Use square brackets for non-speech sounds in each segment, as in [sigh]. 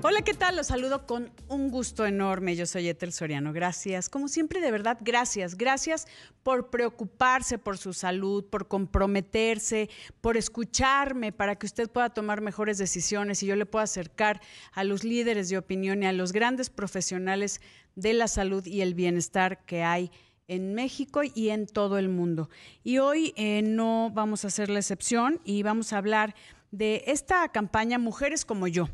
Hola, ¿qué tal? Los saludo con un gusto enorme. Yo soy Etel Soriano. Gracias. Como siempre, de verdad, gracias. Gracias por preocuparse por su salud, por comprometerse, por escucharme para que usted pueda tomar mejores decisiones y yo le pueda acercar a los líderes de opinión y a los grandes profesionales de la salud y el bienestar que hay en México y en todo el mundo. Y hoy eh, no vamos a hacer la excepción y vamos a hablar de esta campaña Mujeres como yo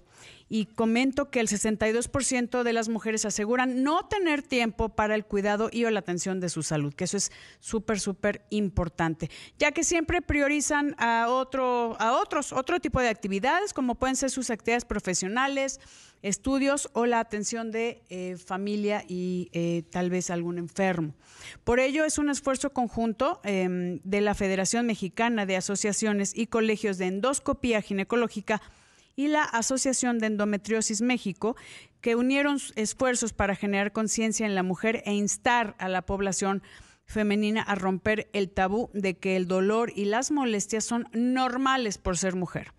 y comento que el 62% de las mujeres aseguran no tener tiempo para el cuidado y o la atención de su salud, que eso es súper, súper importante, ya que siempre priorizan a, otro, a otros, otro tipo de actividades, como pueden ser sus actividades profesionales, estudios o la atención de eh, familia y eh, tal vez algún enfermo. Por ello, es un esfuerzo conjunto em, de la Federación Mexicana de Asociaciones y Colegios de Endoscopía Ginecológica y la Asociación de Endometriosis México, que unieron esfuerzos para generar conciencia en la mujer e instar a la población femenina a romper el tabú de que el dolor y las molestias son normales por ser mujer.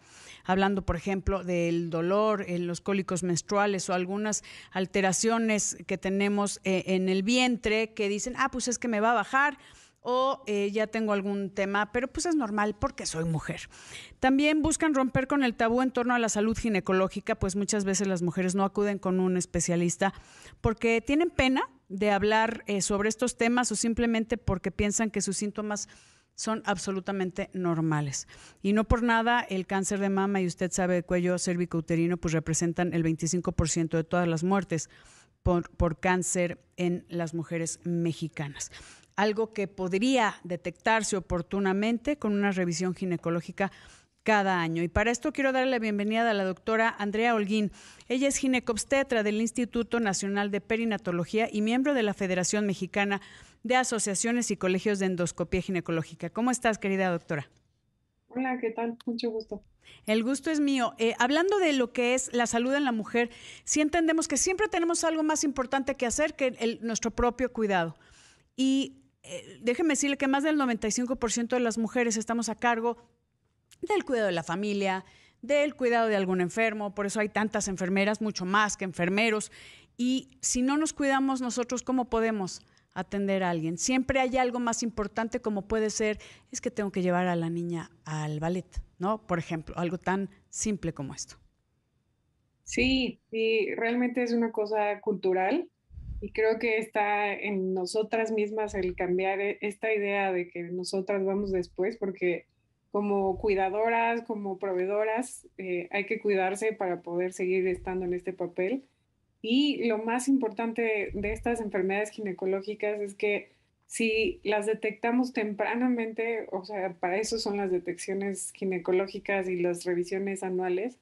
Hablando, por ejemplo, del dolor en los cólicos menstruales o algunas alteraciones que tenemos eh, en el vientre que dicen, ah, pues es que me va a bajar o eh, ya tengo algún tema, pero pues es normal porque soy mujer. También buscan romper con el tabú en torno a la salud ginecológica, pues muchas veces las mujeres no acuden con un especialista porque tienen pena de hablar eh, sobre estos temas o simplemente porque piensan que sus síntomas son absolutamente normales. Y no por nada el cáncer de mama y usted sabe el cuello cérvico-uterino pues representan el 25% de todas las muertes por, por cáncer en las mujeres mexicanas algo que podría detectarse oportunamente con una revisión ginecológica cada año. Y para esto quiero darle la bienvenida a la doctora Andrea Holguín. Ella es ginecobstetra del Instituto Nacional de Perinatología y miembro de la Federación Mexicana de Asociaciones y Colegios de Endoscopía Ginecológica. ¿Cómo estás, querida doctora? Hola, ¿qué tal? Mucho gusto. El gusto es mío. Eh, hablando de lo que es la salud en la mujer, sí entendemos que siempre tenemos algo más importante que hacer que nuestro propio cuidado. Y eh, déjeme decirle que más del 95% de las mujeres estamos a cargo del cuidado de la familia, del cuidado de algún enfermo, por eso hay tantas enfermeras, mucho más que enfermeros, y si no nos cuidamos nosotros, ¿cómo podemos atender a alguien? Siempre hay algo más importante como puede ser, es que tengo que llevar a la niña al ballet, ¿no? Por ejemplo, algo tan simple como esto. Sí, sí, realmente es una cosa cultural y creo que está en nosotras mismas el cambiar e, esta idea de que nosotras vamos después, porque como cuidadoras, como proveedoras, eh, hay que cuidarse para poder seguir estando en este papel. Y lo más importante de estas enfermedades ginecológicas es que si las detectamos tempranamente, o sea, para eso son las detecciones ginecológicas y las revisiones anuales,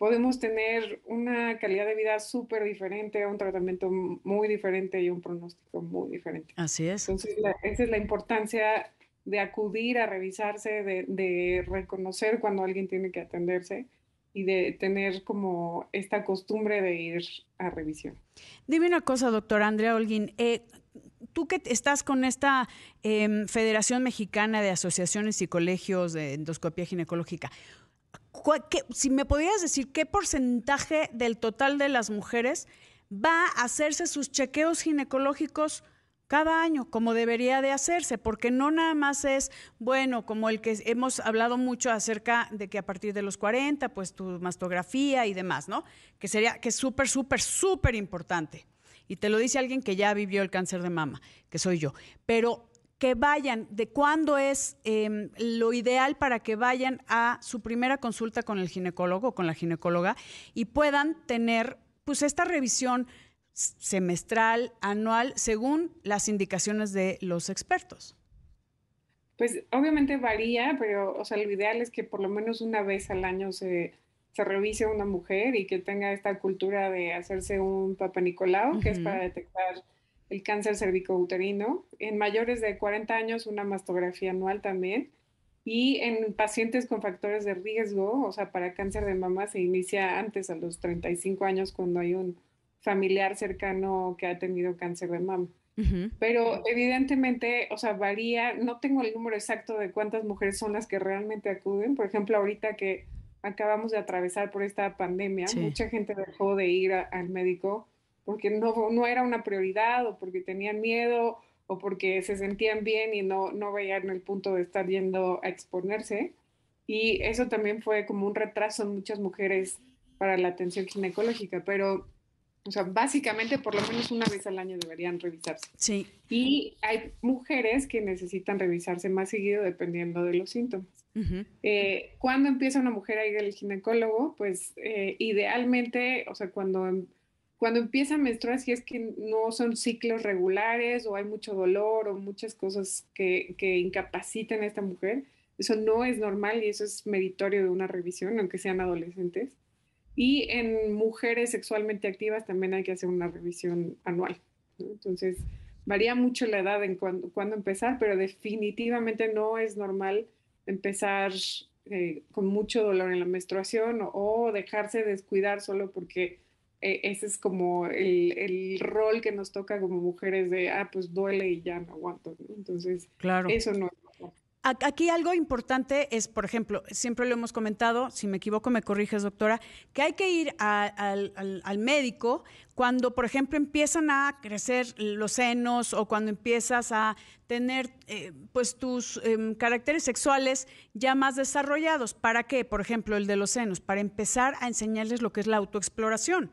podemos tener una calidad de vida súper diferente, un tratamiento muy diferente y un pronóstico muy diferente. Así es. Entonces, esa es la importancia de acudir a revisarse, de, de, reconocer cuando alguien tiene que atenderse y de tener como esta costumbre de ir a revisión. Dime una cosa, doctora Andrea Holguín. Eh, tú que estás con esta eh, Federación Mexicana de Asociaciones y Colegios de Endoscopía Ginecológica, si me podrías decir qué porcentaje del total de las mujeres va a hacerse sus chequeos ginecológicos cada año, como debería de hacerse, porque no nada más es, bueno, como el que hemos hablado mucho acerca de que a partir de los 40, pues tu mastografía y demás, ¿no? Que sería, que es súper, súper, súper importante. Y te lo dice alguien que ya vivió el cáncer de mama, que soy yo. Pero que vayan, de cuándo es em, lo ideal para que vayan a su primera consulta con el ginecólogo o con la ginecóloga y puedan tener pues esta revisión semestral, anual, según las indicaciones de los expertos. Pues obviamente varía, pero o sea, lo ideal es que por lo menos una vez al año se, se revise una mujer y que tenga esta cultura de hacerse un Papa que es para detectar el cáncer cervicouterino. En mayores de 40 años, una mastografía anual también. Y en pacientes con factores de riesgo, o sea, para cáncer de mama se inicia antes, a los 35 años, cuando hay un familiar cercano que ha tenido cáncer de mama. Pero evidentemente, o sea, varía, no tengo el número exacto de cuántas mujeres son las que realmente acuden. Por ejemplo, ahorita que acabamos de atravesar por esta pandemia, mucha gente dejó de ir al médico porque no, no era una prioridad o porque tenían miedo o porque se sentían bien y no, no veían el punto de estar yendo a exponerse. Y eso también fue como un retraso en muchas mujeres para la atención ginecológica, pero, o sea, básicamente por lo menos una vez al año deberían revisarse. Sí. Y hay mujeres que necesitan revisarse más seguido dependiendo de los síntomas. Eh, cuando empieza una mujer a ir al ginecólogo? Pues eh, idealmente, o sea, cuando, em, cuando empieza a menstruar, si es que no son ciclos regulares o hay mucho dolor o muchas cosas que, que incapaciten a esta mujer, eso no es normal y eso es meritorio de una revisión, aunque sean adolescentes. Y en mujeres sexualmente activas también hay que hacer una revisión anual. Entonces, varía mucho la edad en cuándo cuando empezar, pero definitivamente no es normal empezar eh, con mucho dolor en la menstruación o, dejarse descuidar solo porque ese es como el, el, rol que nos toca como mujeres de, ah, pues duele y ya no aguanto. Entonces, claro. eso no es Aquí algo importante es, por ejemplo, siempre lo hemos comentado, si me equivoco me corriges, doctora, que hay que ir al, médico cuando, por ejemplo, empiezan a crecer los senos o cuando empiezas a tener eh, pues tus em, caracteres sexuales ya más desarrollados. ¿Para qué? Por ejemplo, el de los senos, para empezar a enseñarles lo que es la autoexploración,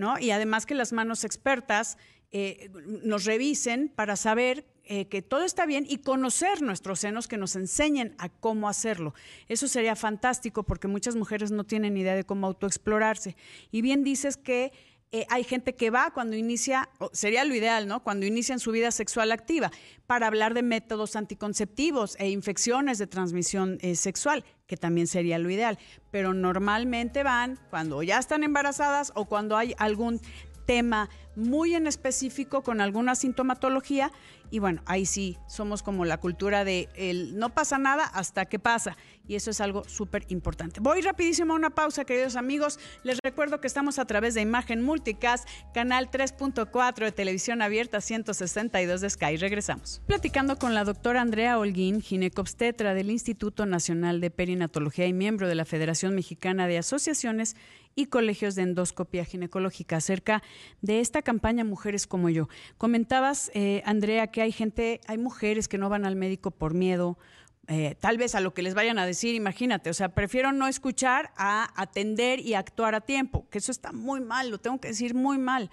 ¿no? Y además que las manos expertas eh, nos revisen para saber eh, que todo está bien y conocer nuestros senos que nos enseñen a cómo hacerlo. Eso sería fantástico porque muchas mujeres no tienen idea de cómo autoexplorarse. Y bien dices que eh, hay gente que va cuando inicia, sería lo ideal, ¿no? Cuando inician su vida sexual activa, para hablar de métodos anticonceptivos e infecciones de transmisión eh, sexual, que también sería lo ideal. Pero normalmente van cuando ya están embarazadas o cuando hay algún tema muy en específico con alguna sintomatología y bueno, ahí sí somos como la cultura de no pasa nada hasta que pasa y eso es algo súper importante. Voy rapidísimo a una pausa, queridos amigos. Les recuerdo que estamos a través de Imagen Multicast, canal 3.4 de televisión abierta 162 de Sky. Regresamos. Platicando con la doctora Andrea Holguín, ginecobstetra del Instituto Nacional de Perinatología y miembro de la Federación Mexicana de Asociaciones y colegios de endoscopia ginecológica acerca de esta campaña Mujeres como yo. Comentabas, eh, Andrea, que hay gente, hay mujeres que no van al médico por miedo, eh, tal vez a lo que les vayan a decir, imagínate, o sea, prefiero no escuchar a atender y actuar a tiempo, que eso está muy mal, lo tengo que decir muy mal,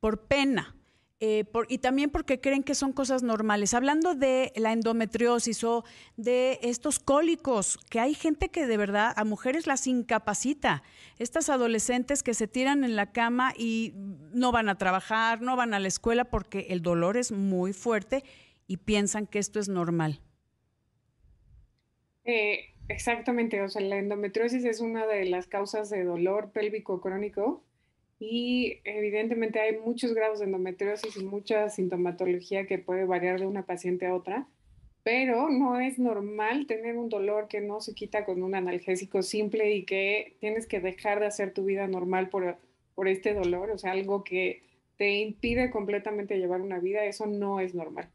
por pena. Eh, y también porque creen que son cosas normales. Hablando de la endometriosis o de estos cólicos, que hay gente que de verdad a mujeres las incapacita. Estas adolescentes que se tiran en la cama y no van a trabajar, no van a la escuela porque el dolor es muy fuerte y piensan que esto es normal. Eh, exactamente, o sea, la endometriosis es una de las causas de dolor pélvico crónico y evidentemente hay muchos grados de endometriosis y mucha sintomatología que puede variar de una paciente a otra, pero no es normal tener un dolor que no se quita con un analgésico simple y que tienes que dejar de hacer tu vida normal por, por este dolor, o sea, algo que te impide completamente llevar una vida, eso no es normal.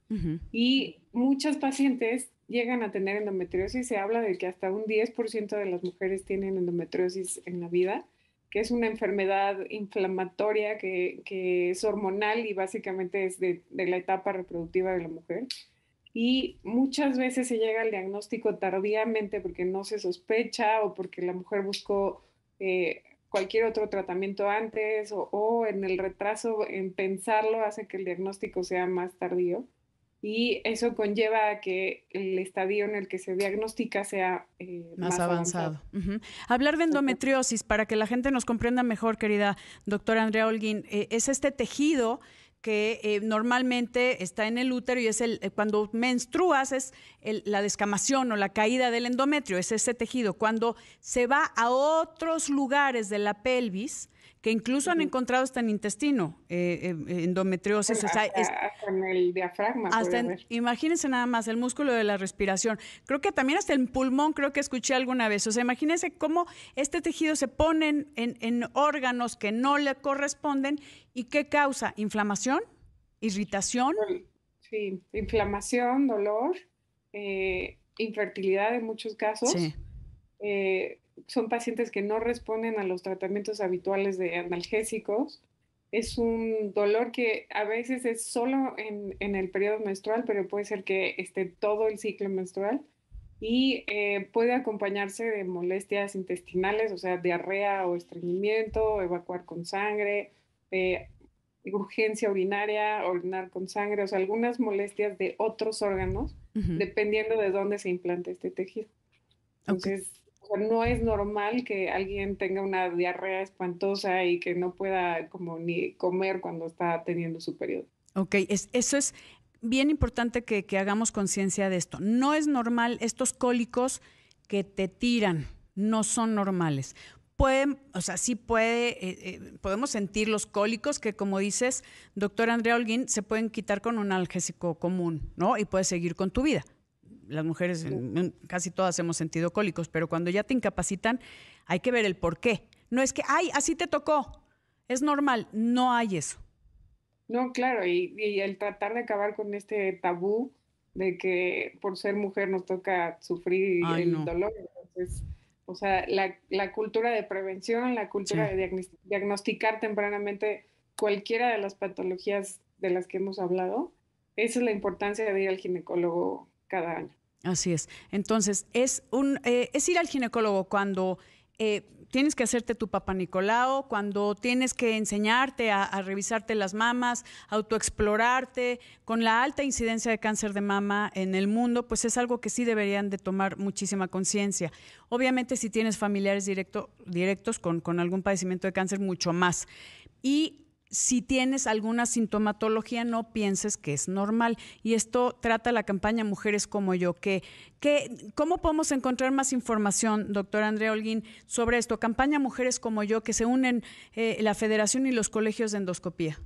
Y muchas pacientes llegan a tener endometriosis, se habla de que hasta un 10% de las mujeres tienen endometriosis en la vida, que es una enfermedad inflamatoria que, es hormonal y básicamente es de, la etapa reproductiva de la mujer. Y muchas veces se llega al diagnóstico tardíamente porque no se sospecha o porque la mujer buscó eh, cualquier otro tratamiento antes o, o, en el retraso en pensarlo hace que el diagnóstico sea más tardío y eso conlleva a que el estadio en el que se diagnostica sea eh, más, avanzado. Hablar de endometriosis, para que la gente nos comprenda mejor, querida doctora Andrea Holguín, eh, es este tejido que eh, normalmente está en el útero y es el cuando menstruas es la descamación o la caída del endometrio, es ese tejido. Cuando se va a otros lugares de la pelvis, que incluso han encontrado hasta en intestino eh, eh, endometriosis. hasta, en el diafragma. imagínense nada más el músculo de la respiración. Creo que también hasta el pulmón, creo que escuché alguna vez. O sea, imagínense cómo este tejido se pone en, órganos que no le corresponden y qué causa inflamación, irritación. Sí, inflamación, dolor, eh, infertilidad en muchos casos. Sí son pacientes que no responden a los tratamientos habituales de analgésicos. Es un dolor que a veces es solo en, en el periodo menstrual, pero puede ser que esté todo el ciclo menstrual y eh, puede acompañarse de molestias intestinales, o sea, diarrea o estreñimiento, evacuar con sangre, urgencia urinaria, orinar con sangre, o sea, algunas molestias de otros órganos, dependiendo de dónde se implante este tejido. Entonces, no es normal que alguien tenga una diarrea espantosa y que no pueda como ni comer cuando está teniendo su periodo. Ok, eso es bien importante que, hagamos conciencia de esto. No es normal estos cólicos que te tiran, no son normales. Pueden, o sea, sí puede, eh, eh, podemos sentir los cólicos que, como dices, doctor Andrea Holguín, se pueden quitar con un analgésico común, ¿no? Y puedes seguir con tu vida. Las mujeres, casi todas hemos sentido cólicos, pero cuando ya te incapacitan, hay que ver el por qué. No es que, ay, así te tocó, es normal, no hay eso. No, claro, y, el tratar de acabar con este tabú de que por ser mujer nos toca sufrir el dolor. Entonces, o sea, la, cultura de prevención, la cultura de diagnosticar tempranamente cualquiera de las patologías de las que hemos hablado, esa es la importancia de ir al ginecólogo cada año. Así es. Entonces, es, un, eh, es ir al ginecólogo cuando eh, tienes que hacerte tu papá Nicolau, cuando tienes que enseñarte a, revisarte las mamas, autoexplorarte, con la alta incidencia de cáncer de mama en el mundo, pues es algo que sí deberían de tomar muchísima conciencia. Obviamente si tienes familiares directos con, con algún padecimiento de cáncer, mucho más. Y si tienes alguna sintomatología, no pienses que es normal. Y esto trata la campaña Mujeres como yo. Que, ¿Cómo podemos encontrar más información, doctor Andrea Holguín, sobre esto? Campaña Mujeres como yo, que se unen eh, la Federación y los colegios de endoscopía.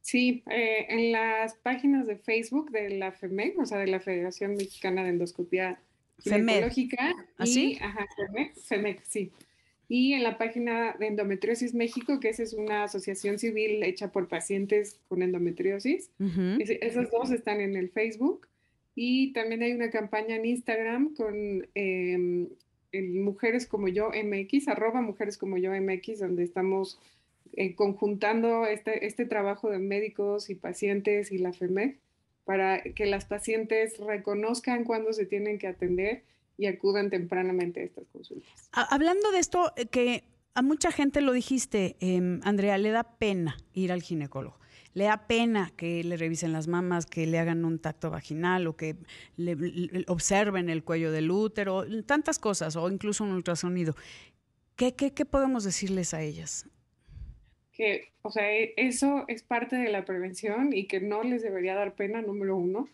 Sí, eh, en las páginas de Facebook de la FEMEC, o sea, de la Federación Mexicana de Endoscopía Ginecológica. ¿Así? ¿Ah, ajá, FEMEC, sí y en la página de Endometriosis México, que esa es una asociación civil hecha por pacientes con endometriosis. esas dos están en el Facebook. Y también hay una campaña en Instagram con em, Mujeres como yo MX, arroba Mujeres como yo MX, donde estamos eh, conjuntando este, este trabajo de médicos y pacientes y la FEMEC para que las pacientes reconozcan cuándo se tienen que atender y acudan tempranamente a estas consultas. Hablando de esto, eh, que a mucha gente lo dijiste, em, Andrea, le da pena ir al ginecólogo. Le da pena que le revisen las mamas, que le hagan un tacto vaginal o que le, observen el cuello del útero, tantas cosas, o incluso un ultrasonido. ¿Qué, qué, qué podemos decirles a ellas? Que, o sea, e, eso es parte de la prevención y que no les debería dar pena, número uno.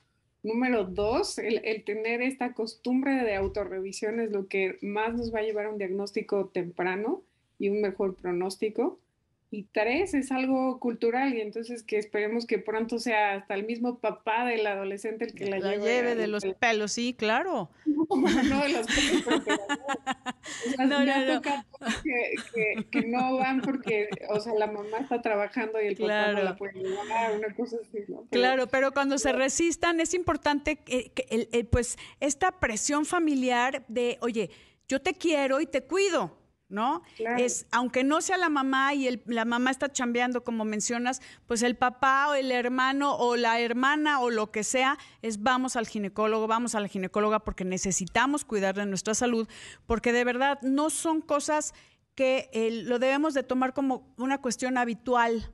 Número dos, el, tener esta costumbre de autorrevisión es lo que más nos va a llevar a un diagnóstico temprano y un mejor pronóstico. Y tres, es algo cultural y entonces que esperemos que pronto sea hasta el mismo papá del adolescente el que la, la lleve. de los pelos, sí, claro. [laughs] No, de los pelos, [laughs] no, no, no. Que, que, no van porque, o sea, la mamá está trabajando y el papá no la puede llevar, una cosa así, ¿no? claro, pero cuando se resistan es importante que, el, pues esta presión familiar de, oye, yo te quiero y te cuido, ¿no? Es, aunque no sea la mamá y la mamá está chambeando, como mencionas, pues el papá o el hermano o la hermana o lo que sea, es vamos al ginecólogo, vamos a la ginecóloga porque necesitamos cuidar de nuestra salud, porque de verdad no son cosas que eh, lo debemos de tomar como una cuestión habitual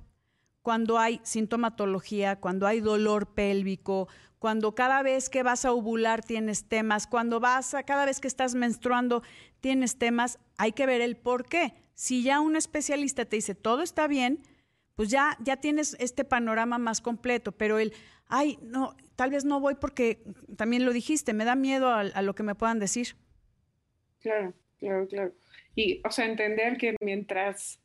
cuando hay sintomatología, cuando hay dolor pélvico, cuando cada vez que vas a ovular tienes temas, cuando vas a, cada vez que estás menstruando tienes temas, hay que ver el por qué. Si ya un especialista te dice todo está bien, pues ya, ya tienes este panorama más completo, pero el, ay, no, tal vez no voy porque también lo dijiste, me da miedo a, a lo que me puedan decir. Claro, claro, claro. Y, o sea, entender que mientras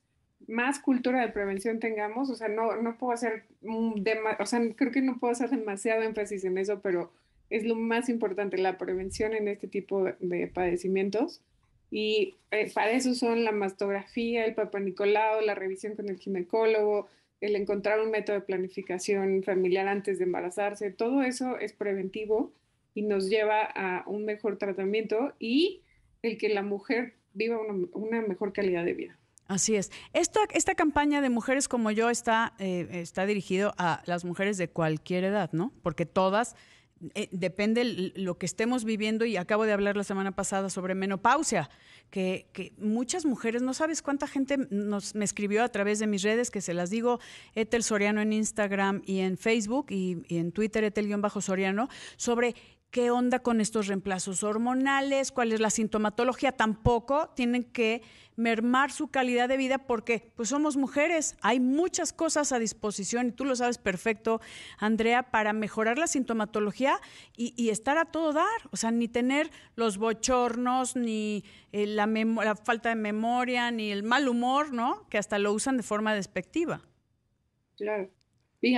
más cultura de prevención tengamos, o sea, no, no puedo hacer, o sea, creo que no puedo hacer demasiado énfasis en eso, pero es lo más importante, la prevención en este tipo de, padecimientos. Y eh, para eso son la mastografía, el Papa Nicolau, la revisión con el ginecólogo, el encontrar un método de planificación familiar antes de embarazarse, todo eso es preventivo y nos lleva a un mejor tratamiento y el que la mujer viva una, mejor calidad de vida. Así es. Esta, esta campaña de Mujeres como yo está, eh, está dirigido a las mujeres de cualquier edad, ¿no? Porque todas eh, depende lo que estemos viviendo y acabo de hablar la semana pasada sobre menopausia, que, muchas mujeres, no sabes cuánta gente nos, me escribió a través de mis redes, que se las digo, Etel Soriano en Instagram y en Facebook y, y en Twitter, Etel-Soriano, sobre qué onda con estos reemplazos hormonales, cuál es la sintomatología, tampoco tienen que mermar su calidad de vida porque pues somos mujeres, hay muchas cosas a disposición y tú lo sabes perfecto, Andrea, para mejorar la sintomatología y, estar a todo dar, o sea, ni tener los bochornos, ni eh, la, la falta de memoria, ni el mal humor, ¿no? Que hasta lo usan de forma despectiva. Claro.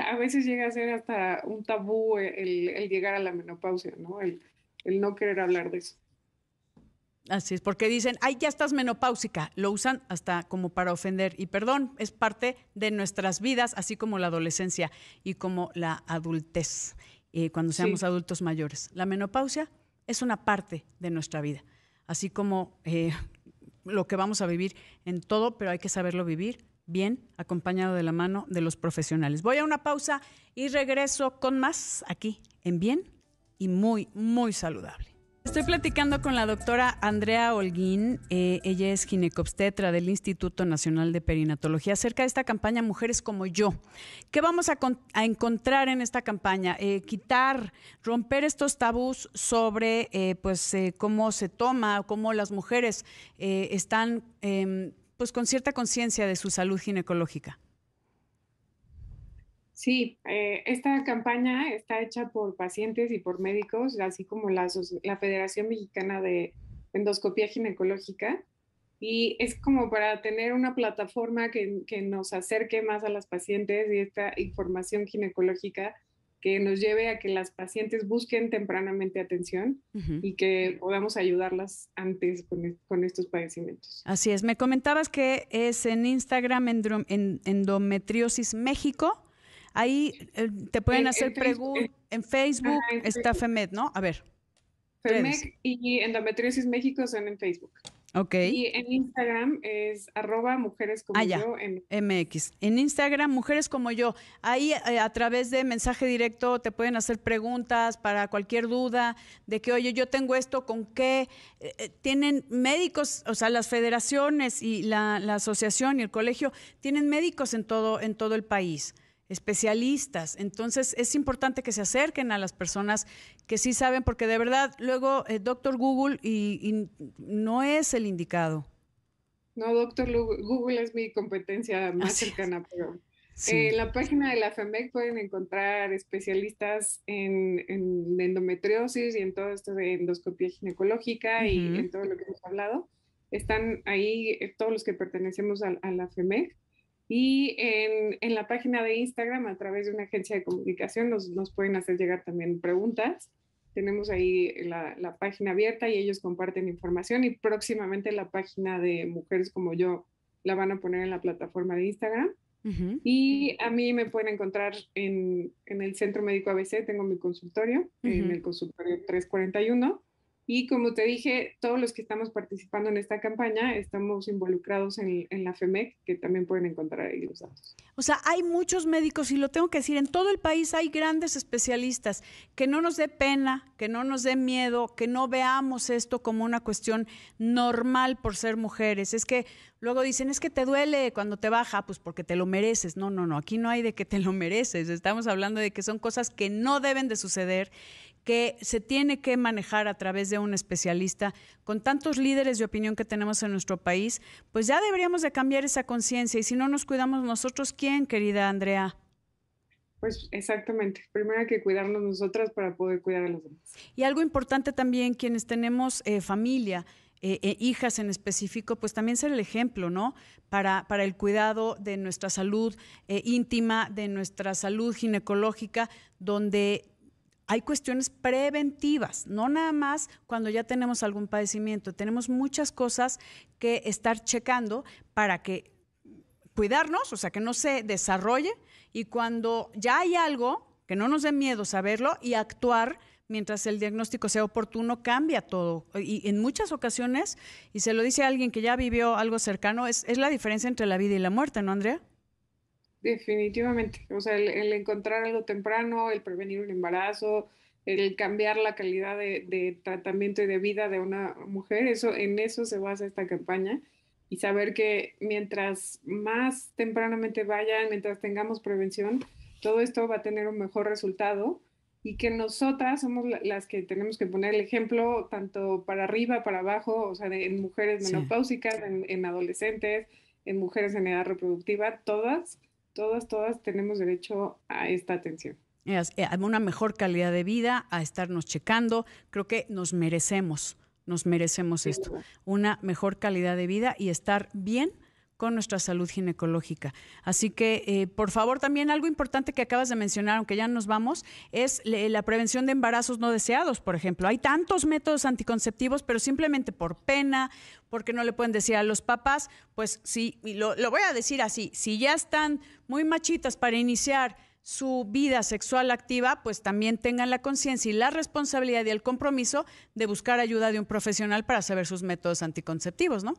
A veces llega a ser hasta un tabú el, llegar a la menopausia, ¿no? El, el no querer hablar de eso. Así es, porque dicen, ay, ya estás menopáusica. Lo usan hasta como para ofender. Y perdón, es parte de nuestras vidas, así como la adolescencia y como la adultez, eh, cuando seamos adultos mayores. La menopausia es una parte de nuestra vida, así como eh, lo que vamos a vivir en todo, pero hay que saberlo vivir bien, acompañado de la mano de los profesionales. Voy a una pausa y regreso con más aquí en Bien y muy, muy saludable. Estoy platicando con la doctora Andrea Holguín, eh, ella es ginecobstetra del Instituto Nacional de Perinatología, acerca de esta campaña Mujeres como yo. ¿Qué vamos a, encontrar en esta campaña? Eh, quitar, romper estos tabús sobre eh, pues, cómo se toma, cómo las mujeres están em, pues, con cierta conciencia de su salud ginecológica. Sí, eh, esta campaña está hecha por pacientes y por médicos, así como la, Federación Mexicana de Endoscopía Ginecológica. Y es como para tener una plataforma que, que, nos acerque más a las pacientes y esta información ginecológica que nos lleve a que las pacientes busquen tempranamente atención y que podamos ayudarlas antes con, con, estos padecimientos. Así es, me comentabas que es en Instagram en Endometriosis México Ahí eh, te pueden hacer preguntas. En Facebook está FEMED, ¿no? A ver. FEMED y Endometriosis México son en Facebook. Ok. Y en Instagram es arroba mujeres como ah, yo. En... MX. En Instagram, mujeres como yo. Ahí eh, a través de mensaje directo te pueden hacer preguntas para cualquier duda de que, oye, yo tengo esto, ¿con qué? Eh, tienen médicos, o sea, las federaciones y la, la asociación y el colegio tienen médicos en todo, en todo el país especialistas. Entonces es importante que se acerquen a las personas que sí saben, porque de verdad luego eh, doctor Google y, no es el indicado. No, doctor Google es mi competencia más cercana, pero en la página de la FEMEC pueden encontrar especialistas en, endometriosis y en todo esto de endoscopía ginecológica y en todo lo que hemos hablado. Están ahí eh, todos los que pertenecemos a, a la FEMEC y en, en, la página de Instagram, a través de una agencia de comunicación, nos, nos pueden hacer llegar también preguntas. Tenemos ahí la, la, página abierta y ellos comparten información y próximamente la página de Mujeres como yo la van a poner en la plataforma de Instagram. Y a mí me pueden encontrar en, en, el Centro Médico ABC, tengo mi consultorio, en el consultorio 341. Y como te dije, todos los que estamos participando en esta campaña estamos involucrados en, la FEMEC, que también pueden encontrar ahí los datos. O sea, hay muchos médicos, y lo tengo que decir, en todo el país hay grandes especialistas. Que no nos dé pena, que no nos dé miedo, que no veamos esto como una cuestión normal por ser mujeres. Es que luego dicen, es que te duele cuando te baja, pues porque te lo mereces. No, no, no, aquí no hay de que te lo mereces. Estamos hablando de que son cosas que no deben de suceder que se tiene que manejar a través de un especialista. Con tantos líderes de opinión que tenemos en nuestro país, pues ya deberíamos de cambiar esa conciencia. Y si no nos cuidamos nosotros, ¿quién, querida Andrea? Pues exactamente. Primero hay que cuidarnos nosotras para poder cuidar a los demás. Y algo importante también, quienes tenemos eh, familia, eh, eh, hijas en específico, pues también ser el ejemplo, ¿no? Para, para el cuidado de nuestra salud íntima, de nuestra salud ginecológica, donde hay cuestiones preventivas, no nada más cuando ya tenemos algún padecimiento. Tenemos muchas cosas que estar checando para que cuidarnos, o sea, que no se desarrolle y cuando ya hay algo, que no nos dé miedo saberlo y actuar mientras el diagnóstico sea oportuno, cambia todo. Y en muchas ocasiones, y se lo dice alguien que ya vivió algo cercano, es, es la diferencia entre la vida y la muerte, ¿no, Andrea? Definitivamente. O sea, el, encontrar algo temprano, el prevenir un embarazo, el cambiar la calidad de, de, tratamiento y de vida de una mujer, eso, en eso se basa esta campaña. Y saber que mientras más tempranamente vayan, mientras tengamos prevención, todo esto va a tener un mejor resultado y que nosotras somos las que tenemos que poner el ejemplo tanto para arriba, para abajo, o sea, en mujeres menopáusicas, en, adolescentes, en mujeres en edad reproductiva, todas, todas, todas tenemos derecho a esta atención. Eh, a una mejor calidad de vida, a estarnos checando. Creo que nos merecemos, nos merecemos esto, una mejor calidad de vida y estar bien con nuestra salud ginecológica. Así que, eh, por favor, también algo importante que acabas de mencionar, aunque ya nos vamos, es la prevención de embarazos no deseados, por ejemplo. Hay tantos métodos anticonceptivos, pero simplemente por pena, porque no le pueden decir a los papás, pues sí, lo, lo voy a decir así, si ya están muy machitas para iniciar su vida sexual activa, pues también tengan la conciencia y la responsabilidad y el compromiso de buscar ayuda de un profesional para saber sus métodos anticonceptivos, ¿no?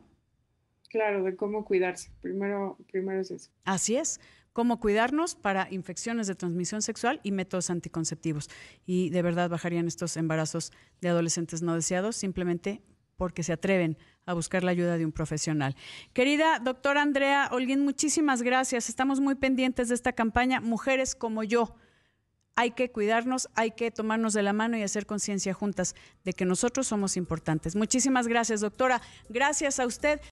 Claro, de cómo cuidarse. Primero, primero es eso. Así es cómo cuidarnos para infecciones de transmisión sexual y métodos anticonceptivos. Y de verdad bajarían estos embarazos de adolescentes no deseados simplemente porque se atreven a buscar la ayuda de un profesional. Querida doctora Andrea Holguín, muchísimas gracias. Estamos muy pendientes de esta campaña Mujeres como yo hay que cuidarnos, hay que tomarnos de la mano y hacer conciencia juntas de que nosotros somos importantes. Muchísimas gracias, doctora. Gracias a usted.